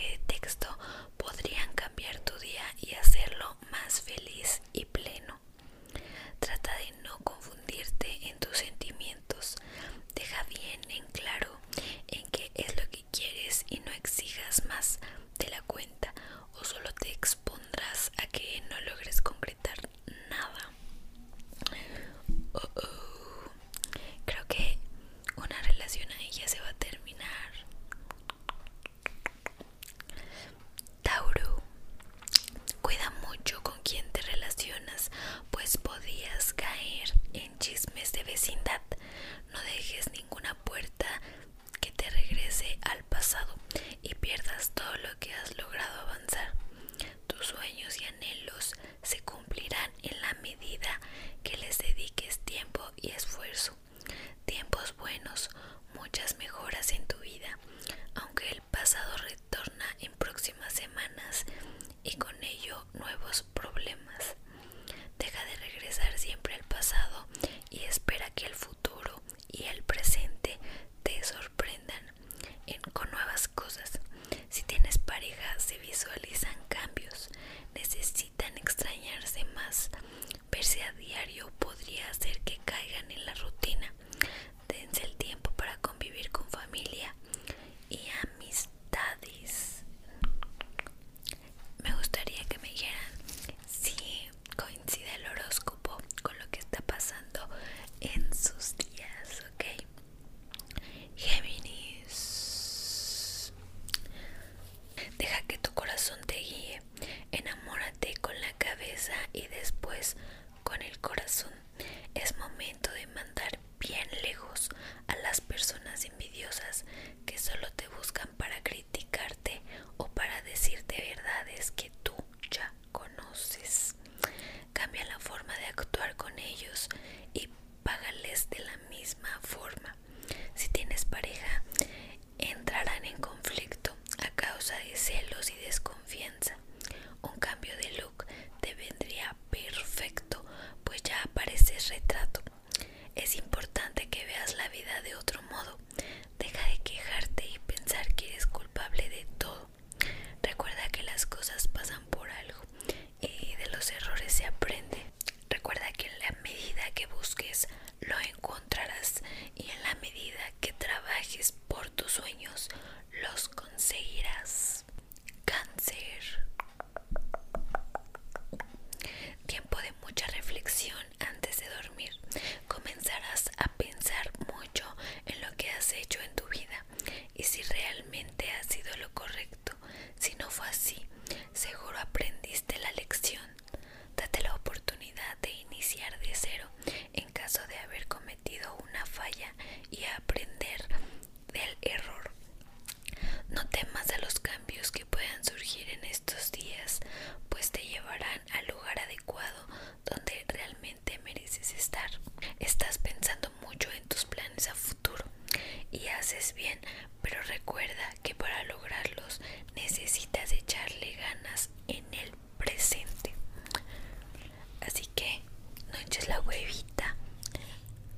it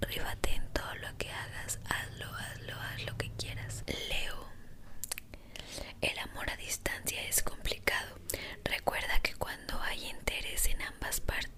rífate en todo lo que hagas, hazlo, hazlo, haz lo que quieras. Leo, el amor a distancia es complicado. Recuerda que cuando hay interés en ambas partes,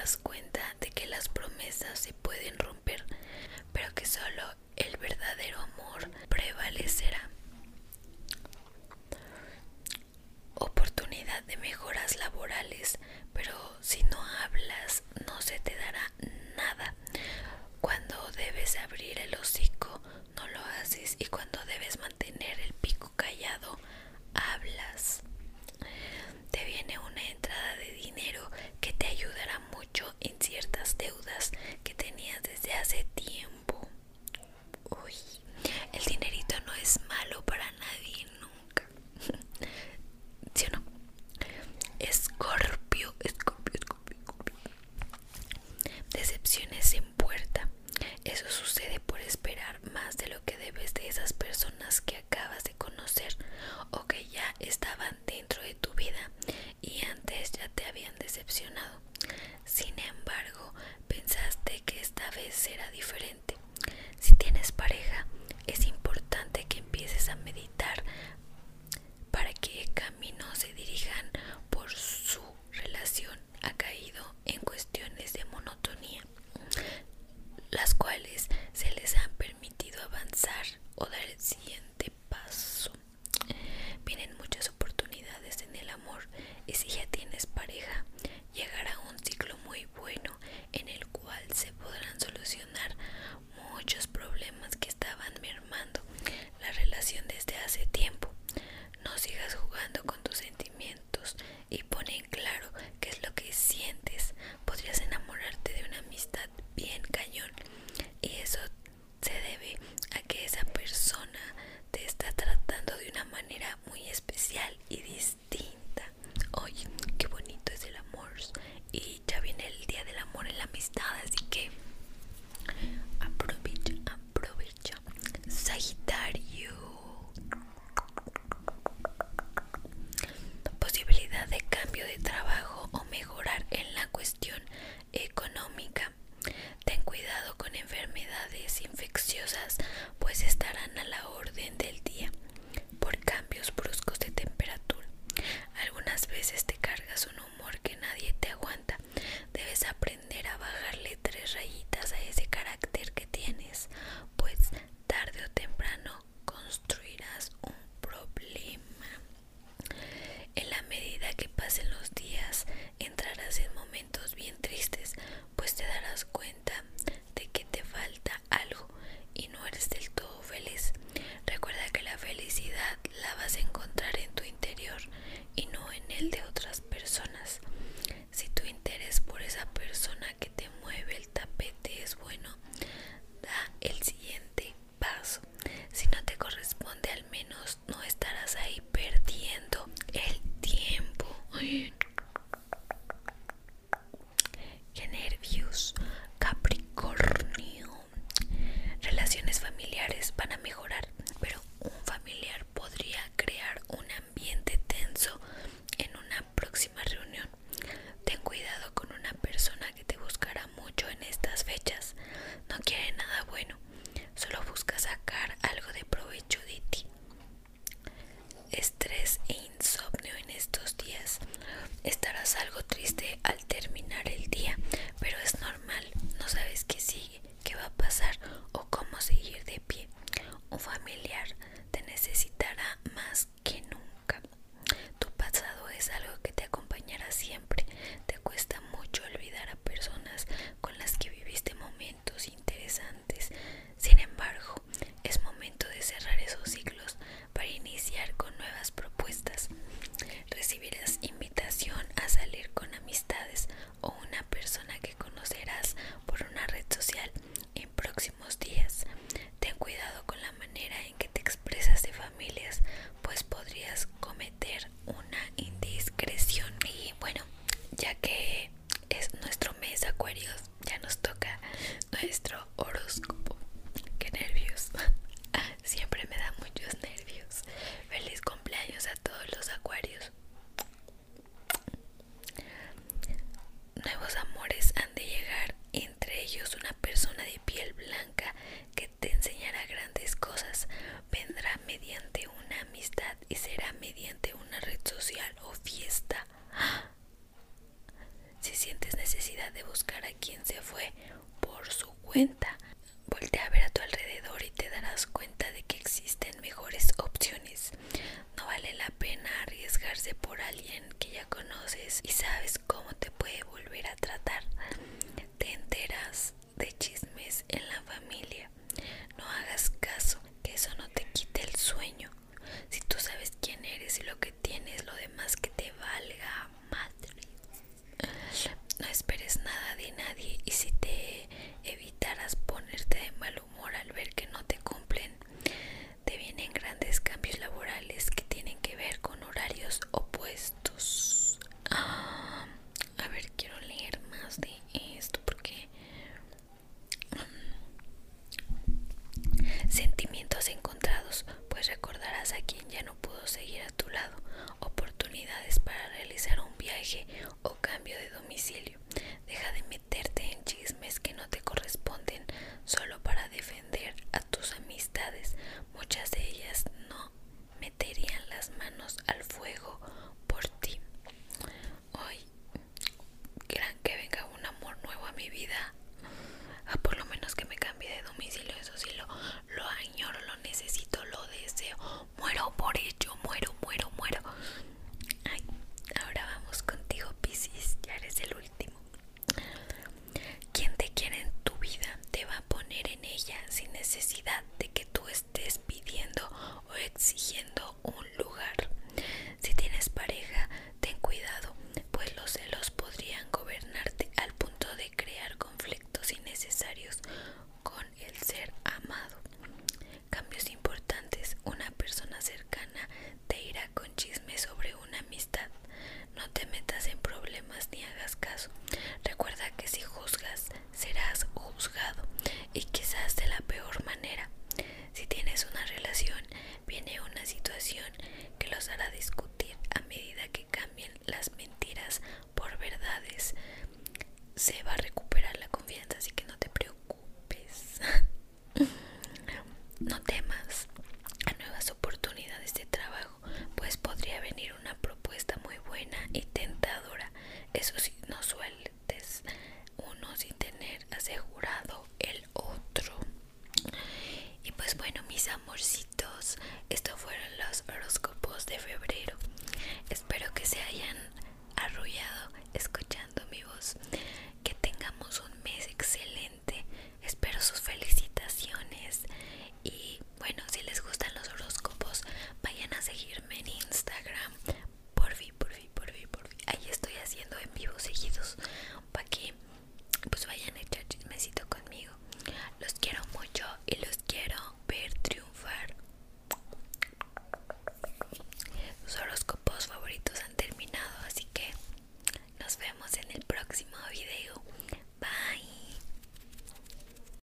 das cuenta. será diferente. los acuarios. Nuevos amores han de llegar, entre ellos una persona de piel blanca que te enseñará grandes cosas. Vendrá mediante una amistad y será mediante una red social o fiesta. Si sientes necesidad de buscar a quien se fue por su cuenta, por alguien que ya conoces y sabes cómo te puede volver a tratar. Te enteras de chismes en la familia. No hagas caso, que eso no te quite el sueño.